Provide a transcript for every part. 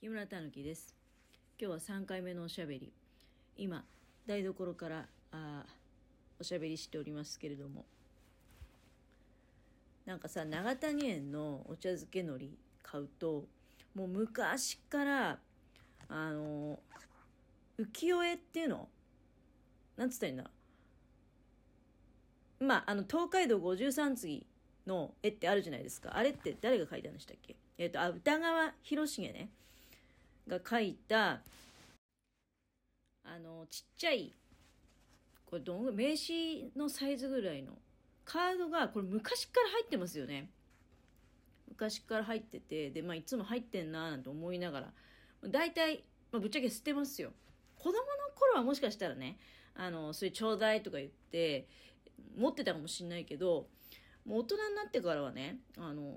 木村たぬきです。今日は3回目のおしゃべり。今台所からあおしゃべりしておりますけれども。なんかさ長谷園のお茶漬け海苔買うともう昔からあの浮世絵っていうの？なんつったらいいんだ？まああの東海道五十三次の絵ってあるじゃないですか。あれって誰が描いたんでしたっけ？えっ、ー、とあ歌川広重ね。が描いたあのちっちゃいこれどん名刺のサイズぐらいのカードがこれ昔から入ってますよね。昔から入っててでまあいつも入ってんなーなんて思いながら大体、まあ、ぶっちゃけ捨てますよ。子供の頃はもしかしたらねあのそれちょうだいとか言って持ってたかもしんないけどもう大人になってからはねあの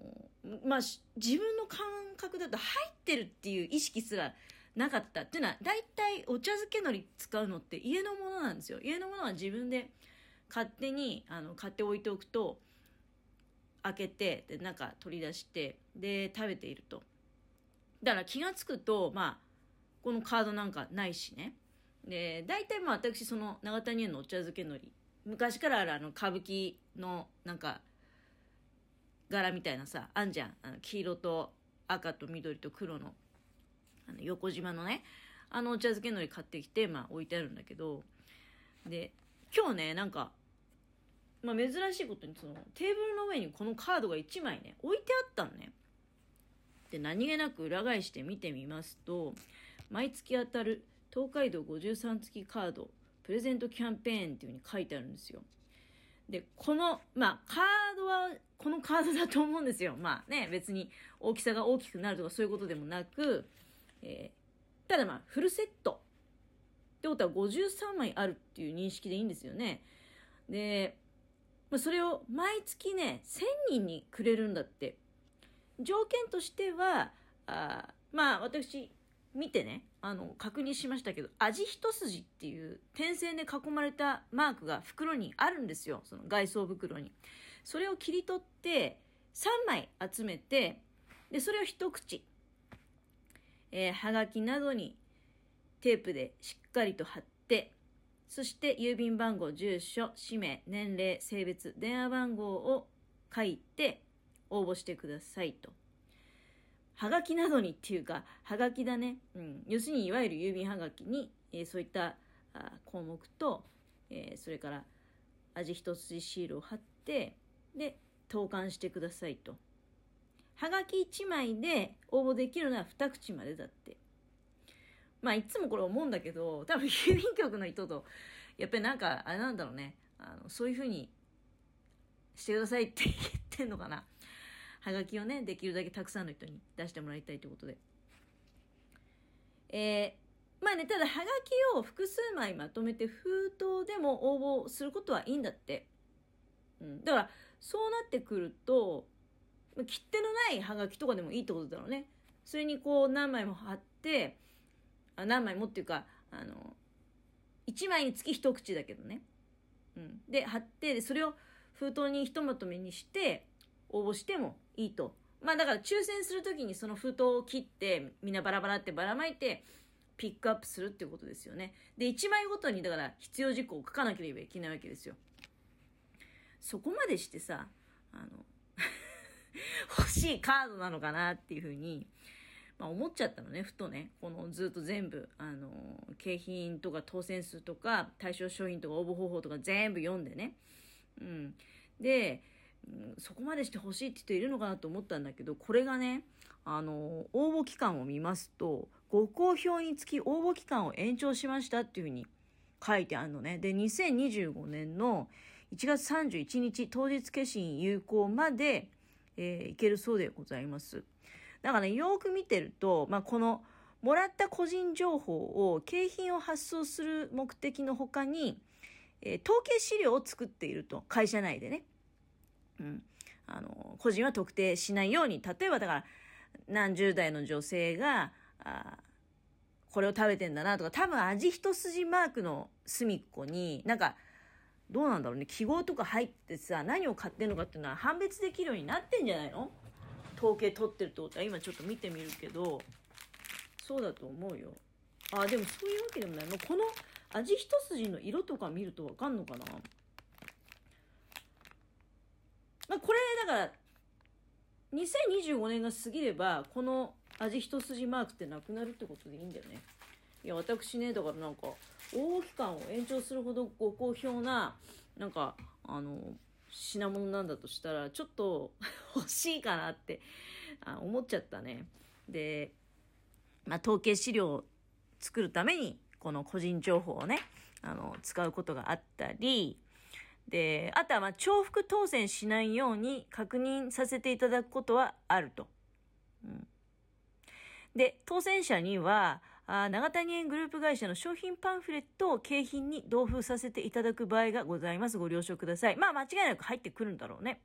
まあ自分の感覚だと入ってるっていう意識すらなかったっていうのは大体お茶漬け海苔使うのって家のものなんですよ。家のものは自分で勝手にあの買っておいておくと開けてでなんか取り出してで食べていると。だから気が付くとまあこのカードなんかないしね。で大体まあ私その長谷園のお茶漬け海苔。昔からあるあの歌舞伎のなんか柄みたいなさあんじゃん。あの黄色と赤と緑と黒の。あの横島のね。あのお茶漬け海苔買ってきて、まあ、置いてあるんだけど。で今日ねなんか、まあ、珍しいことにそのテーブルの上にこのカードが1枚ね置いてあったのね。で何気なく裏返して見てみますと毎月当たる東海道53月カードプレゼントキャンペーンっていう風に書いてあるんですよ。で、この、まあ、カードは、このカードだと思うんですよ。まあね、別に大きさが大きくなるとかそういうことでもなく、えー、ただまあ、フルセット。ってことは53枚あるっていう認識でいいんですよね。で、まあ、それを毎月ね、1000人にくれるんだって。条件としては、あまあ、私、見てね、あの、確認しましたけど、味一筋っていう点線で囲まれたマークが袋にあるんですよ。その外装袋に。それを切り取って、3枚集めて、で、それを一口、えー、はがきなどにテープでしっかりと貼って、そして郵便番号、住所、氏名、年齢、性別、電話番号を書いて応募してくださいと。はがきなどにっていうか、はがきだね。うん。要するに、いわゆる郵便はがきに、えー、そういったあ項目と、えー、それから味一筋シールを貼って、で、投函してくださいと。はがき1枚で応募できるのは2口までだって。まあ、いつもこれ思うんだけど、多分郵便局の人と、やっぱりなんか、あれなんだろうね。あの、そういうふうにしてくださいって言ってんのかな。はがきをね、できるだけたくさんの人に出してもらいたいということで。えー、まあね、ただ、はがきを複数枚まとめて封筒でも応募することはいいんだって。うん。だから、そうなってくると、切手のないはがきとかでもいいってことだろうね。それにこう何枚も貼って、あ何枚もっていうか、あの、1枚につき一口だけどね。うん。で、貼って、それを封筒にひとまとめにして、応募してもいいと。まあだから抽選するときにその封筒を切ってみんなバラバラってばらまいてピックアップするってことですよね。で、1枚ごとにだから必要事項を書かなければいけないわけですよ。そこまでしてさ、あの 欲しいカードなのかなっていうふうに、まあ、思っちゃったのね、ふとね。このずっと全部、あの、景品とか当選数とか対象商品とか応募方法とか全部読んでね。うん。で、そこまでして欲しいって人いるのかなと思ったんだけど、これがね、あの、応募期間を見ますと、ご好評につき応募期間を延長しましたっていうふうに書いてあるのね。で、2025年の1月31日当日決心有効まで、えー、いけるそうでございます。だからね、よく見てると、まあ、この、もらった個人情報を景品を発送する目的の他に、えー、統計資料を作っていると。会社内でね。うん、あの個人は特定しないように例えばだから何十代の女性があこれを食べてんだなとか多分味一筋マークの隅っこになんかどうなんだろうね記号とか入ってさ何を買ってんのかっていうのは判別できるようになってんじゃないの？統計取ってるってことは今ちょっと見てみるけどそうだと思うよ。あでもそういうわけでもない。もうこの味一筋の色とか見るとわかんのかな？まあこれだから2025年が過ぎればこの味一筋マークってなくなるってことでいいんだよね。いや私ねだからなんか大期間を延長するほどご好評ななんかあの品物なんだとしたらちょっと欲しいかなってあ思っちゃったね。で、まあ、統計資料を作るためにこの個人情報をねあの使うことがあったりであとはまあ重複当選しないように確認させていただくことはあると。うん、で当選者にはあ長谷園グループ会社の商品パンフレットを景品に同封させていただく場合がございます。ご了承ください。まあ間違いなく入ってくるんだろうね。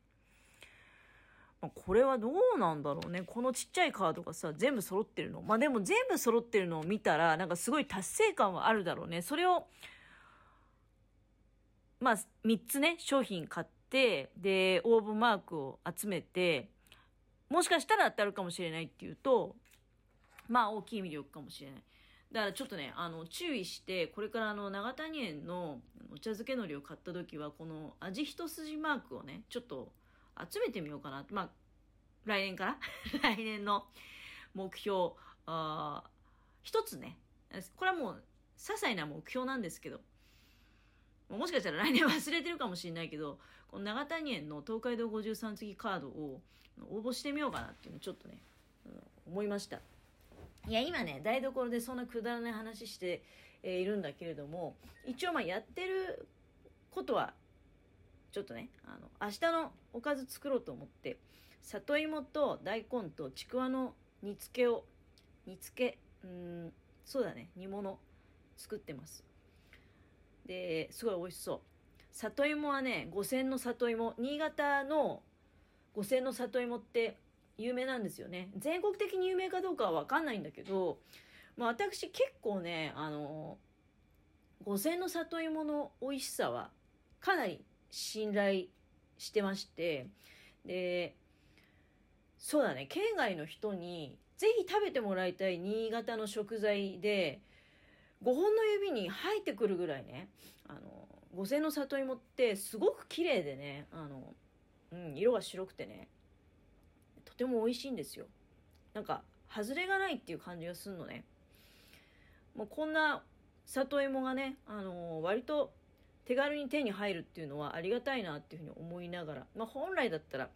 まあ、これはどうなんだろうね。このちっちゃいカードがさ、全部揃ってるの。まあでも全部揃ってるのを見たら、なんかすごい達成感はあるだろうね。それを、まあ3つね、商品買って、で、応募マークを集めて、もしかしたら当たるかもしれないっていうと、まあ大きい魅力かもしれない。だからちょっとね、あの、注意して、これからあの、長谷園のお茶漬け海苔を買った時は、この味一筋マークをね、ちょっと集めてみようかな。まあ、来年から？来年の目標、あ一つね、これはもう、些細な目標なんですけど、もしかしたら来年忘れてるかもしれないけど、この長谷園の東海道53次カードを応募してみようかなっていうのちょっとね、思いました。いや、今ね、台所でそんなくだらない話して、えー、いるんだけれども、一応まあやってることは、ちょっとね、あの、明日のおかず作ろうと思って、里芋と大根とちくわの煮付けを、煮付け、うん、そうだね、煮物作ってます。で、すごい美味しそう。里芋はね、五千の里芋、新潟の五千の里芋って有名なんですよね。全国的に有名かどうかはわかんないんだけど、まあ、私結構ね、あの、五千の里芋の美味しさはかなり信頼してまして、で、そうだね、県外の人にぜひ食べてもらいたい新潟の食材で、5本の指に入ってくるぐらいね、あの、五千の里芋ってすごく綺麗でね、あの、うん、色が白くてね、とても美味しいんですよ。なんか外れがないっていう感じがするのね。もうこんな里芋がね、あのー、割と手軽に手に入るっていうのはありがたいなっていうふうに思いながら、まあ、本来だったら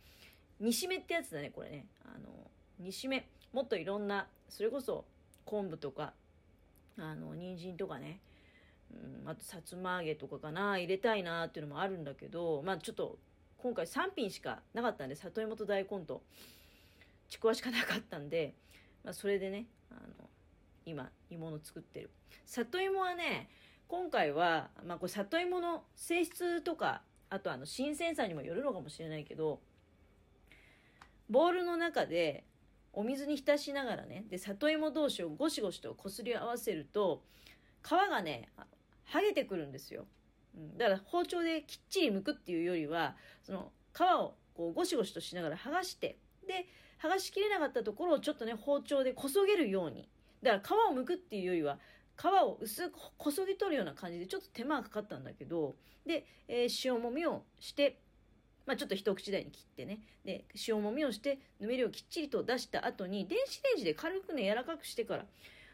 煮しめってやつだねこれね、あの、煮しめ。もっといろんなそれこそ昆布とかあの人参とかね。うん、あとさつま揚げとかかな。入れたいなっていうのもあるんだけどまあちょっと今回3品しかなかったんで里芋と大根とちくわしかなかったんで、まあ、それでねあの今煮物作ってる。里芋はね今回は、まあ、これ里芋の性質とかあとあの新鮮さにもよるのかもしれないけどボウルの中でお水に浸しながらねで里芋同士をゴシゴシとこすり合わせると皮がね剥げてくるんですよ、うん、だから包丁できっちり剥くっていうよりはその皮をこうゴシゴシとしながら剥がしてで剥がしきれなかったところをちょっとね包丁でこそげるように。だから皮を剥くっていうよりは皮を薄くこそぎ取るような感じでちょっと手間がかかったんだけどで、えー、塩もみをしてまあ、ちょっと一口大に切ってねで塩もみをしてぬめりをきっちりと出した後に電子レンジで軽くね柔らかくしてから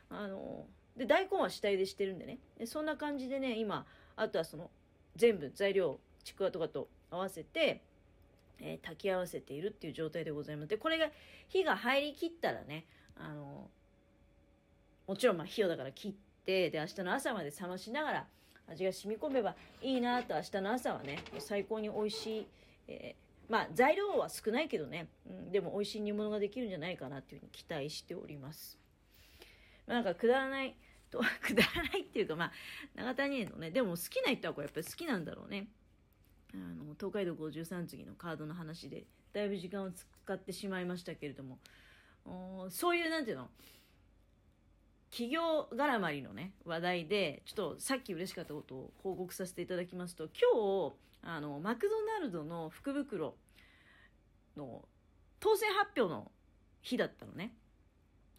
あのー、で大根は下茹でしてるんでねでそんな感じでね今あとはその全部材料ちくわとかと合わせてえー、炊き合わせているっていう状態でございます。で、これが火が入りきったらね、あのもちろんまあ火をだから切って、で、明日の朝まで冷ましながら味が染み込めばいいなと明日の朝はね、最高に美味しい、えー、まあ材料は少ないけどね、うん、でも美味しい煮物ができるんじゃないかなっていうふうに期待しております。まあ、なんかくだらない、と くだらないっていうかまあ長谷園のねでも好きな人はこれやっぱり好きなんだろうね。あの東海道53次のカードの話でだいぶ時間を使ってしまいましたけれども。そういうなんていうの？企業絡まりのね話題でちょっとさっき嬉しかったことを報告させていただきますと今日あのマクドナルドの福袋の当選発表の日だったのね。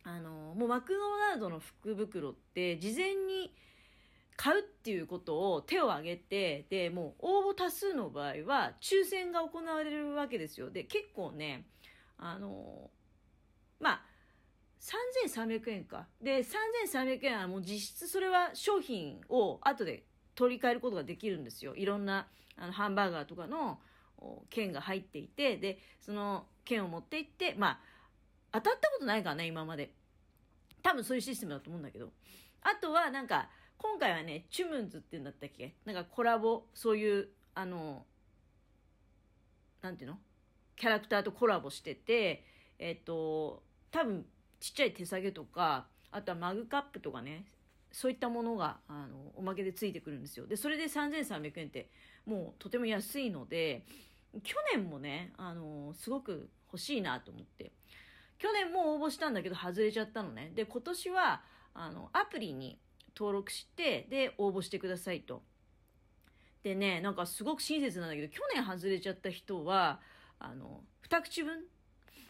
あのもうマクドナルドの福袋って事前に買うっていうことを手を挙げてでもう応募多数の場合は抽選が行われるわけですよ。で結構ねあのまあ3300円か。で3300円はもう実質それは商品を後で取り替えることができるんですよ。いろんなあのハンバーガーとかの券が入っていて。でその券を持って行ってまあ当たったことないからね今まで。多分そういうシステムだと思うんだけど。あとはなんか今回はねチュムンズっていうんだったっけ？なんかコラボそういうあのなんていうの？キャラクターとコラボしててえっ、と多分ちっちゃい手提げとかあとはマグカップとかねそういったものがあのおまけでついてくるんですよ。でそれで3300円ってもうとても安いので去年もねあのすごく欲しいなと思って。去年も応募したんだけど外れちゃったのね。で今年はあのアプリに登録してで応募してくださいと。でねなんかすごく親切なんだけど去年外れちゃった人はあの2口分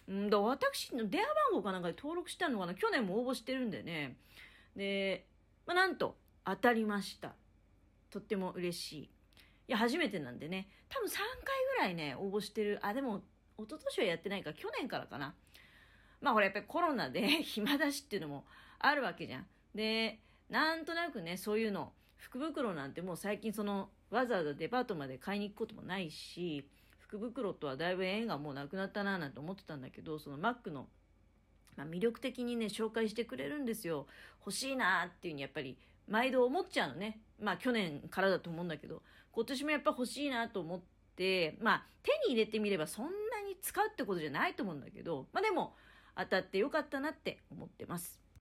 うんだ私の電話番号かなんかで登録したのかな。去年も応募してるんでね。で、まあ、なんと当たりました。とっても嬉しい。いや初めてなんでね。多分3回ぐらいね応募してる。あでも一昨年はやってないか。去年からかな。まあこれやっぱりコロナで 暇だしっていうのもあるわけじゃん。でなんとなくねそういうの福袋なんてもう最近そのわざわざデパートまで買いに行くこともないし福袋とはだいぶ縁がもうなくなったななんて思ってたんだけどそのマックの、まあ、魅力的にね紹介してくれるんですよ。欲しいなっていうふうにやっぱり毎度思っちゃうのね。まあ去年からだと思うんだけど今年もやっぱ欲しいなと思ってまあ手に入れてみればそんなに使うってことじゃないと思うんだけどまあでも当たってよかったなって思ってます。